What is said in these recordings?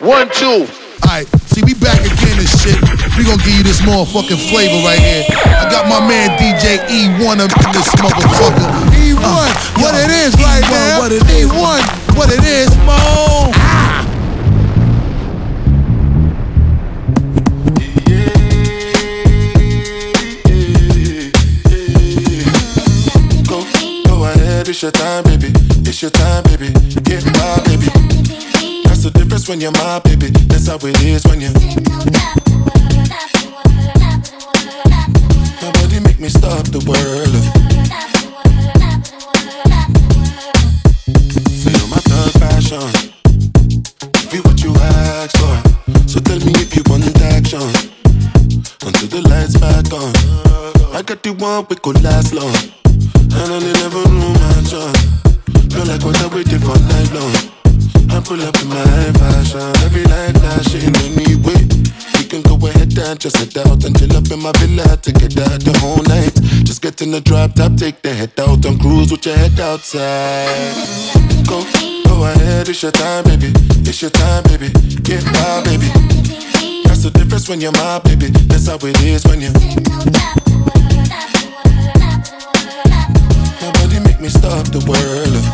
One, two. Alright, see, we back again and shit. We gonna give you this motherfucking flavor right here. I got my man DJ E1 up in this motherfucker. E1, uh, what yo, it is right E1, now. What it is. E1, what it is, Mo. Ah. It's your time, baby. It's your time, baby. Get my baby. That's when you're my baby. That's how it is when you. Nobody make me stop the world. Feel my thug passion. Be what you ask for. So tell me if you want action. Until the lights back on. I got the one we could last long. In the drop top, take the head out and cruise with your head outside. Go, go ahead, it's your time, baby. It's your time, baby. Get my baby. That's the difference when you're my baby. That's how it is when you're. me stop the world.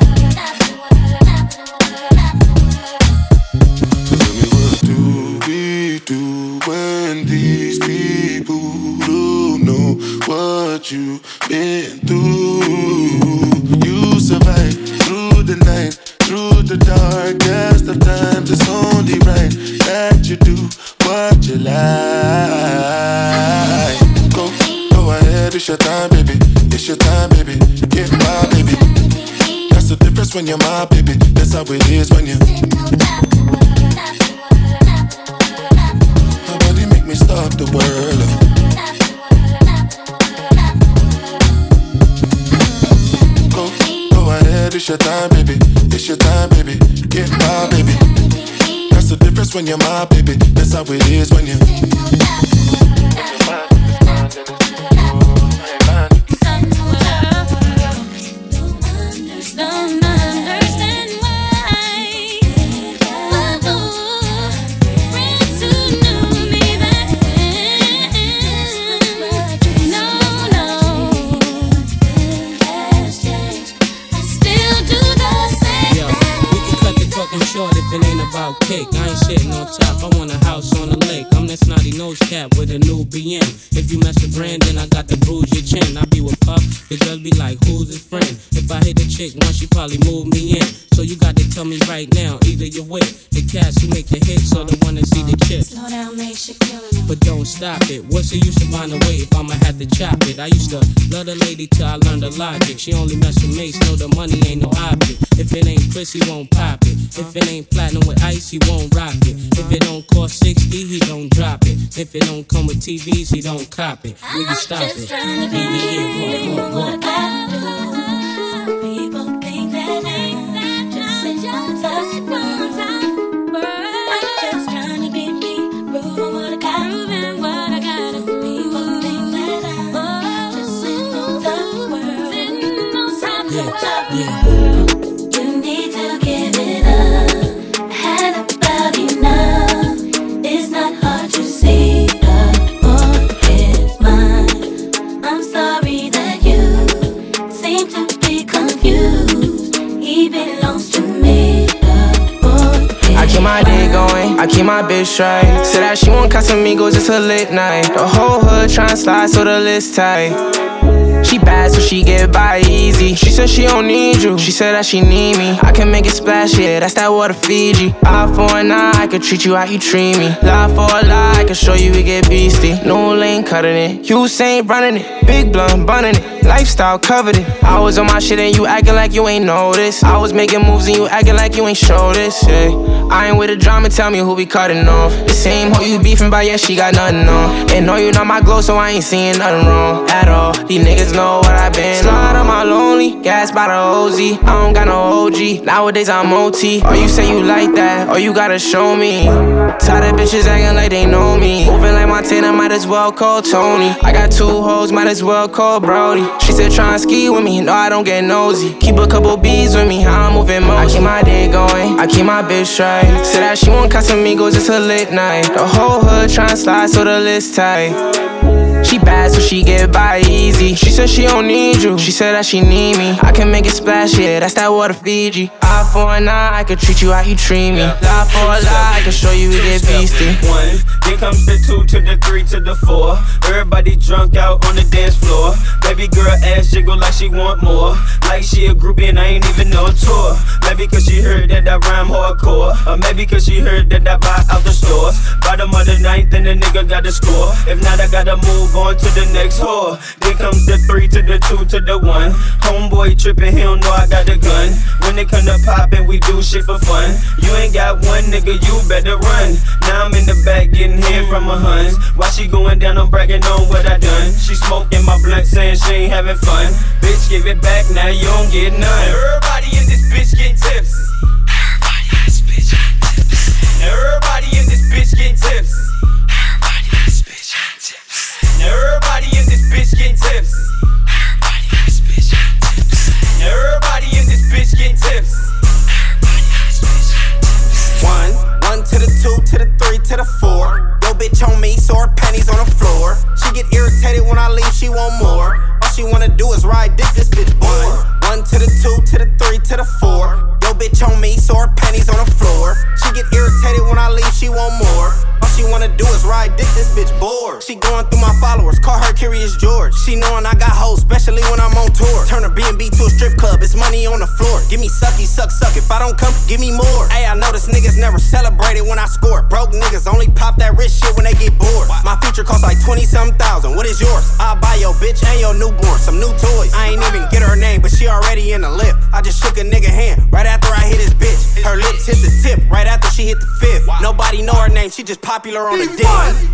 Tell me what do we do when these people don't know what you've been through? You survive through the night, through the darkest of times. It's only right that you do what you like. Go, go ahead, it's your time, baby. It's your time, baby. Get my baby. That's the difference when you're my baby. That's how it is when you. Your time, baby. It's your time, baby. Get my baby. That's the difference when you're my baby. That's how it is when you. Chick once, she probably move me in. So you got to tell me right now, either you're with the cats who make the hits or the one that see the chips. Slow down, make shit killing But don't stop it. What's the use of find a way if I'ma have to chop it? I used to love the lady till I learned the logic. She only mess with mates, know the money ain't no object. If it ain't pussy, won't pop it. If it ain't platinum with ice, he won't rock it. If it don't cost 60, he don't drop it. If it don't come with TVs, he don't cop it. Nigga, stop it. Yeah, yeah, yeah, what, Some people think that I'm just in bitch straight. Said that she want Casamigos, it's a late night. The whole hood tryna slide, so the list tight. She bad, so she get by easy. She said she don't need you. She said that she need me. I can make it splash, yeah, that's that water Fiji. Eye for an eye, I could treat you how you treat me. Lie for a lie, I can show you we get beastie. No lane cutting it. You ain't running it. Big blunt, bunning it. Lifestyle covered it. I was on my shit and you acting like you ain't noticed. I was making moves and you acting like you ain't show this, yeah. I ain't with the drama, tell me who we cutting off. The same hoe you beefing by, yeah, she got nothing on. And know you not my glow, so I ain't seeing nothing wrong at all. These niggas know what I been. Slide on my lonely, gas by the OZ. I don't got no OG. Nowadays I'm OT. Or oh, you say you like that, or you gotta show me. Tired of bitches acting like they know me. Moving like Montana, might as well call Tony. I got two hoes, might as well call Brody. She said try and ski with me, no I don't get nosy. Keep a couple bees with me, how I'm moving most. I keep my day going, I keep my bitch straight. Said that she won't want Casamigos, it's a lit night. The whole hood tryna slide, so the list tight. She bad, so she get by easy. She said she don't need you. She said that she need me. I can make it splash, yeah, that's that water Fiji. Eye for an eye, I can treat you how you treat me. Lie for a lie, I can show you we get beastie. One, comes the two to the three to the four. Everybody drunk out on the dance floor. Baby girl ass jiggle like she want more. Like she a groupie and I ain't even a tour. Maybe cause she heard that I rhyme hardcore. Or maybe cause she heard that I buy out the stores. Bottom of the ninth and the nigga got to score. If not, I gotta move on to the next whore. Then comes the three to the two to the one. Homeboy tripping, he don't know I got the gun. When it come to poppin', we do shit for fun. You ain't got one nigga, you better run. Now I'm in the back getting hit head from her huns. why she going down, I'm bragging on what I done. She smoking my blunt, saying she ain't having fun. Bitch, give it back, now you don't get none. Everybody in this bitch getting tipsy. Everybody in this bitch getting tipsy. Everybody in this bitch getting tipsy. Everybody in this bitch getting tipsy. Everybody in this bitch getting tipsy. Everybody in this bitch getting tipsy. One, one to the two to the three to the four. Bitch on me, so her panties on the floor. She get irritated when I leave, she want more. All she wanna do is ride dick, this bitch bored. One to the two, to the three, to the four. Yo, bitch on me, so her panties on the floor. She get irritated when I leave, she want more. All she wanna do is ride dick, this bitch bored. She going through my followers, call her Curious George. She knowing I got hoes, especially when I'm on tour. Turn her B&B to a strip club, it's money on the floor. Give me sucky, suck, suck. If I don't come, give me more. Hey, I know this niggas never celebrated when I score. Broke niggas only pop that rich shit when they get bored. My future costs like 20 some thousand. What is yours? I'll buy your bitch and your newborn some new toys. I ain't even get her name, but she already in the lift. I just shook a nigga hand right after I hit his bitch. Her lips hit the tip right after she hit the fifth. Nobody know her name, she just popular on the dick.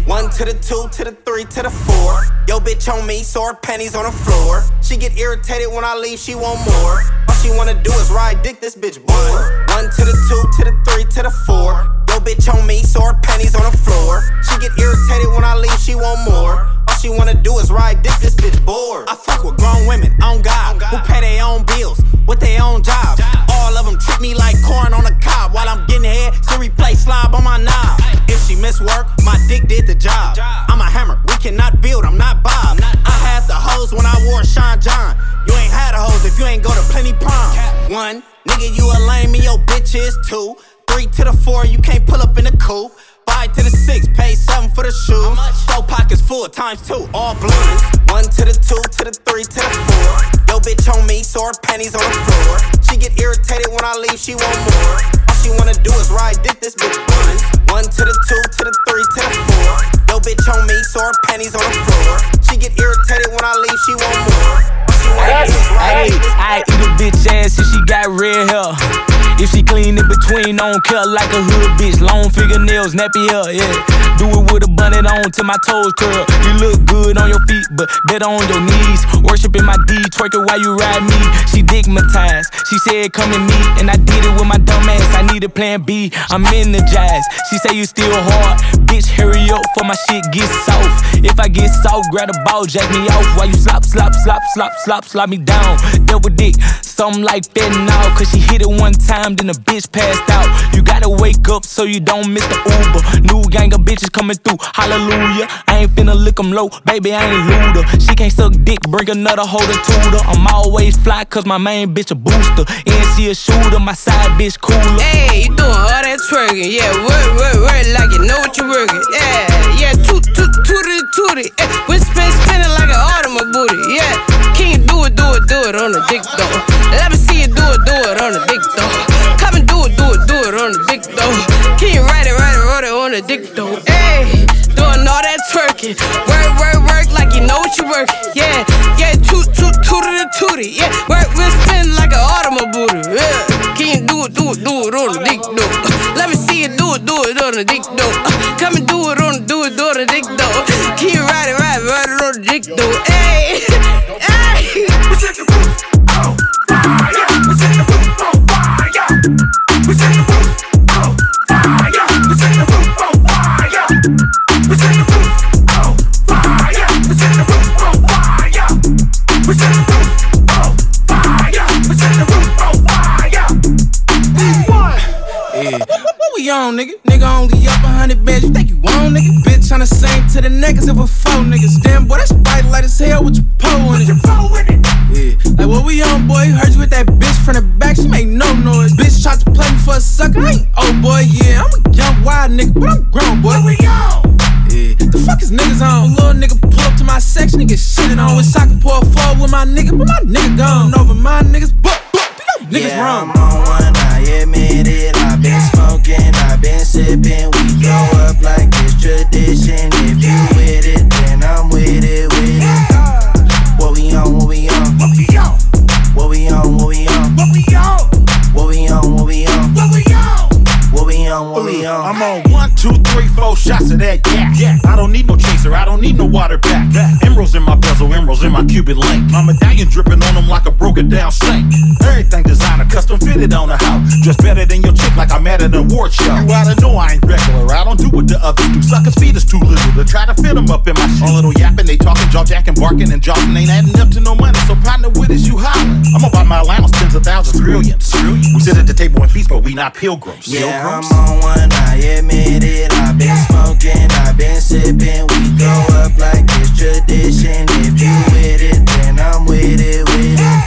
One to the two, to the three, to the four. Yo, bitch on me, so her panties on the floor. She get irritated when I leave, she want more. All she wanna do is ride dick, this bitch bored. One to the two, to the three, to the four. Yo, bitch on me, so her panties on the floor. She get irritated when I leave, she want more. All she wanna do is ride dick, this bitch bored. I fuck with grown women, on God, who pay their own bills with their own jobs. All of them treat me like corn on a cob while I'm getting head. Siri play slob on my knob. If she miss work, my dick did the job. I'm a hammer, we cannot build, I'm not Bob. I had the hose when I wore Sean John. You ain't had a hose if you ain't go to plenty proms. One, nigga, you a lame and your bitch is two. Three to the four, you can't pull up in the coupe. Five to the six, pay seven for the shoes. Four pockets full, times two, all blues. One to the two, to the three, to the four. Yo, bitch on me, so her panties on the floor. She get irritated when I leave, she want more. All she wanna do is ride dick, this bitch blues. One to the two, to the three, to the four. Yo, bitch on me, so her panties on the floor. She get irritated when I leave, she want more. Hey, I eat a bitch ass if she got red hair. If she clean in between, don't care like a hood bitch. Long fingernails, nappy hair, yeah. Do it with a bonnet on till my toes curl. You look good on your feet, but better on your knees. Worshiping my D, twerking while you ride me. She digmatized. She said, come and meet, and I did it with my dumb ass. I need a plan B. I'm energized. She say you still hard. Bitch, hurry up for my shit gets soft. If I get soft, grab a ball, jack me off. While you slop, slop, slop, slop, slop, slop me down. Double dick, something like that now. Cause she hit it one time, then the bitch passed out. You gotta wake up so you don't miss the Uber. New gang of bitches coming through, hallelujah. I ain't finna lick 'em low, baby, I ain't looter. She can't suck dick, bring another hoe to tutor. I'm always fly, cause my main bitch a booster. And she a shooter, my side bitch cooler. Hey, you doing all that twerking? Yeah, work, work, work like you know what you're working. Yeah, yeah, toot, toot, tooty. Eh, we spin, spinning like an automobile booty. Yeah, can you do it, do it, do it on the dick though? Let me see you do it, do it on the dick though. Come and do it, do it, do it on the dick though. Can you ride it, ride it, ride it on the dick though? Hey, doing all that twerking. Work, work, work like you know what you're working. Yeah, yeah, toot, toot, tooty, tooty. Yeah, work, we spin like an automobile. Yeah, can you do it, do it, do it on the dick though? Let me see you do it, do it on the dick though. Come and do it on, do it, do it on the dick though. Can you ride it, ride it, ride it on the dick though? We on, nigga? Nigga only up a hundred bands, you think you on, nigga? Bitch tryna sing to the niggas if a four niggas. Damn, boy, that's bite light as hell with your pole in it. Yeah, like what we on, boy? Heard you with that bitch from the back, she make no noise. Bitch tried to play me for a sucker, I ain't old boy, yeah. I'm a young wild nigga, but I'm grown, boy. Where we on? Yeah, the fuck is niggas on? Little nigga pull up to my section and get shitted on. Wish I could pour a with my nigga, but my nigga gone. Over my niggas, but, but, niggas yeah, wrong. I admit it. I've been smoking, I've been sipping. We grow up like it's tradition. If you in my Cuban link. My medallion dripping on them like a broken down sink. Everything designer, custom fitted on the house. Just better than your chick, like I'm at an award show. You oughta know I ain't regular, I don't do what the others do. Suckers' feet is too little to try to fit them up in my shoe. All little yapping, they talking, jaw jacking, barking, and jawing ain't adding up to no money. So partner with us, you hollering. I'm about my allowance, of thousands, trillions. We sit at the table and feast, but we not pilgrims. Yeah, pilgrims. I'm on one, I admit it. I've been smoking, I've been sipping. We throw up like it's tradition. If you with it, then I'm with it, with it.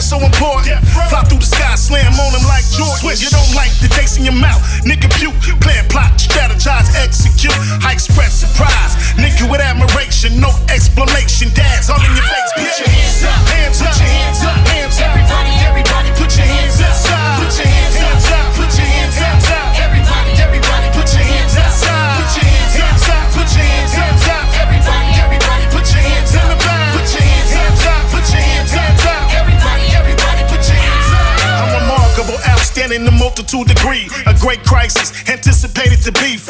So important. Fly through the sky, slam on them like Jordan. You don't like the taste in your mouth, nigga puke.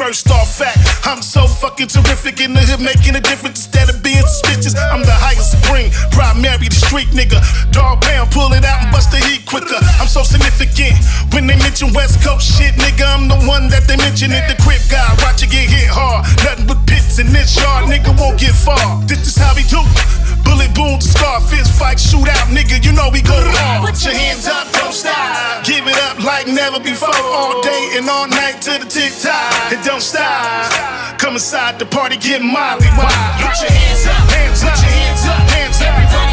First off, fact, I'm so fucking terrific in the hood, making a difference instead of being suspicious. I'm the highest supreme, primary, the street nigga. Dog pound, pull it out and bust the heat quicker. I'm so significant when they mention West Coast shit, nigga. I'm the one that they mention it. The crib guy, watch you get hit hard. Nothing but pits in this yard, nigga won't get far. This is how we do. Bullet boom, scar, fist fight, shoot out, nigga. You know we go hard. Put your hands up, don't stop. Give it up like never before. All day and all night to the tick tock. It don't stop. Come inside the party, get molly. Why? Put your hands up, hands up, hands up, hands up. Everybody,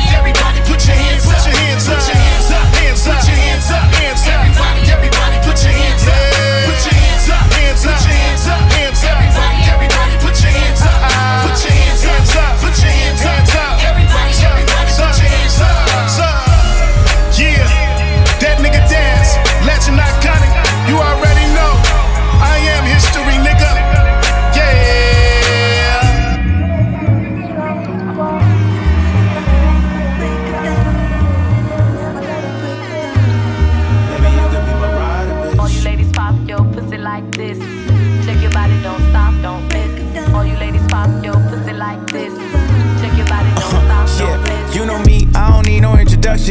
like this.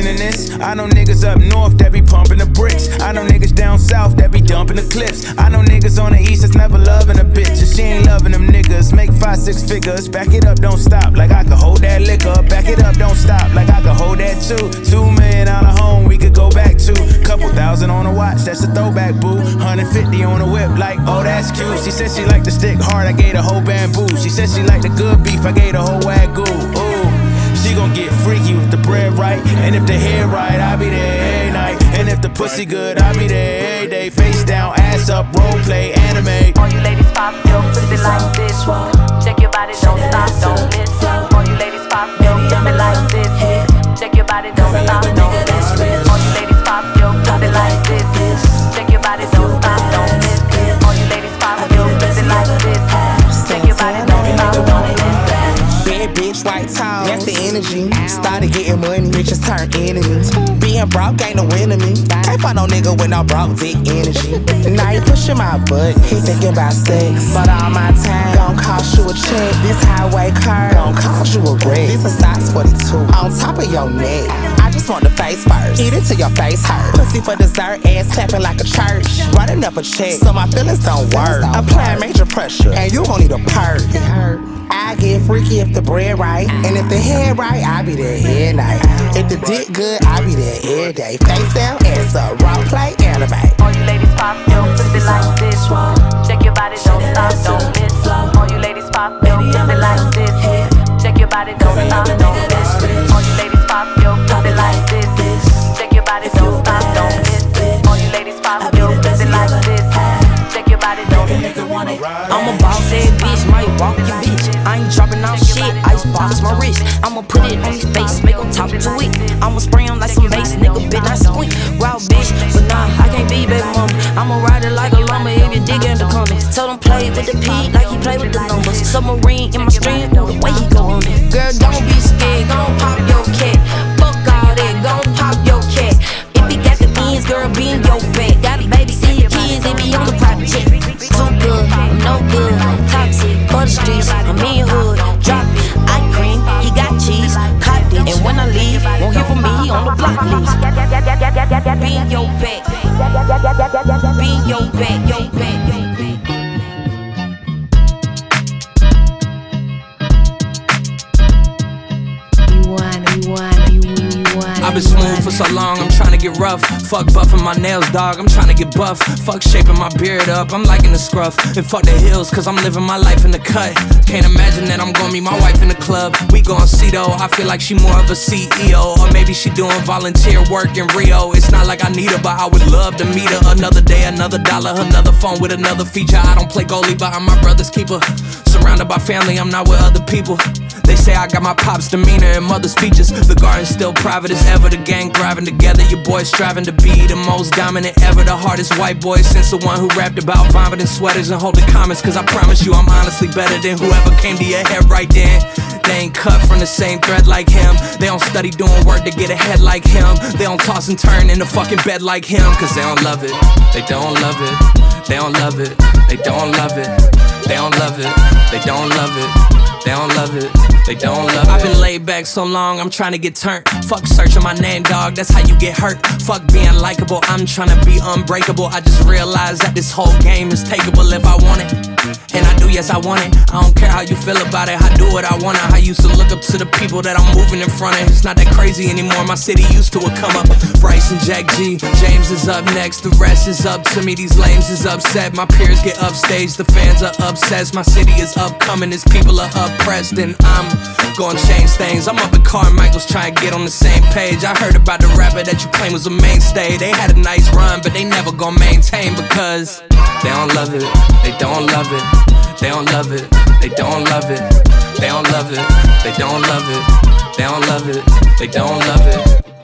This. I know niggas up north that be pumping the bricks. I know niggas down south that be dumping the clips. I know niggas on the east that's never loving a bitch. If she ain't loving them niggas, make five, six figures. Back it up, don't stop, like I could hold that liquor. Back it up, don't stop, like I could hold that too. Two million out of home, we could go back to. Couple thousand on a watch, that's a throwback, boo. 150 on a whip, like, oh, that's cute. She said she liked the stick hard, I gave the whole bamboo. She said she liked the good beef, I gave the whole wagyu. Ooh. She gon' get freaky with the bread right. And if the hair right, I'll be there every night. And if the pussy good, I'll be there every day. Face down, ass up, role play, anime. All you ladies pop your pussy like this. Check your body, don't stop, don't miss. All you ladies pop your your body, don't stop, don't miss. All you ladies pop your pussy like this. Shake your body, don't stop, don't miss. All you ladies pop White towel, that's the energy. Started getting money, bitches turn enemies. Being broke ain't no enemy. Can't find no nigga with no broke dick energy. Now he pushing my butt, he thinking about sex. But all my time gon' cost you a check. This highway car gon' cost you a wreck. This a size 42 on top of your neck. I just want the face first. Eat it till your face hurt. Pussy for dessert, ass clapping like a church. Running up a check, so my feelings don't work. Applying major pressure, and you gon' need a perk. I get freaky if the bread right, and if the head right, I be there every night. If the dick good, I be there every day. Face down, ass up, rock play, anime. All you ladies pop your pussy like this. Shake your body, don't stop, don't miss. All you ladies pop your pussy like this. Shake your body, don't stop, don't miss. All you ladies pop your pussy like this. Shake your body, don't stop, don't miss. All you ladies pop your pussy like this. Shake your body, don't miss. I'm a boss ass bitch, might walk your bitch. I ain't dropping off shit, ice box my wrist. I'ma put it on his face, make him talk to it. I'ma spray him like some bass, nigga, bitch, I squint. Wild bitch, but nah, I can't be baby mama. I'ma ride it like a llama if you dig in the comments. Tell him play with the P like he play with the numbers. Submarine in my stream, the way I'm trying to get rough. Fuck buffing my nails, dog, I'm trying to get buff. Fuck shaping my beard up, I'm liking the scruff. And fuck the hills, cause I'm living my life in the cut. Can't imagine that I'm gonna meet my wife in the club. We gon' see though, I feel like she more of a CEO. Or maybe she doing volunteer work in Rio. It's not like I need her, but I would love to meet her. Another day, another dollar, another phone with another feature. I don't play goalie, but I'm my brother's keeper. Surrounded by family, I'm not with other people. They say I got my pop's demeanor and mother's features. The garden's still private as ever. The gang thriving together. That your boy striving to be the most dominant ever. The hardest white boy since the one who rapped about vomiting sweaters and holding comments. Cause I promise you, I'm honestly better than whoever came to your head right then. They ain't cut from the same thread like him. They don't study doing work to get ahead like him. They don't toss and turn in the fucking bed like him. Cause they don't love it. They don't love it. They don't love it. They don't love it. They don't love it. They don't love it. They don't love it. They don't love it. I've been laid back so long, I'm trying to get turned. Fuck searching my name, dog. That's how you get hurt. Fuck being likable. I'm trying to be unbreakable. I just realized that this whole game is takeable if I want it. And I do, yes, I want it. I don't care how you feel about it. I do what I want. I used to look up to the people that I'm moving in front of. It's not that crazy anymore. My city used to a come up. Bryce and Jack G. James is up next. The rest is up to me. These lames is upset. My peers get upstage. The fans are obsessed. My city is upcoming. Its people are oppressed. And I'm gonna change things. I'm up at Carmichael's trying to get on the same page. I heard about the rapper that you claim was a mainstay. They had a nice run, but they never gonna maintain because they don't love it. They don't love it. They don't love it. They don't love it. They don't love it. They don't love it. They don't love it. They don't love it.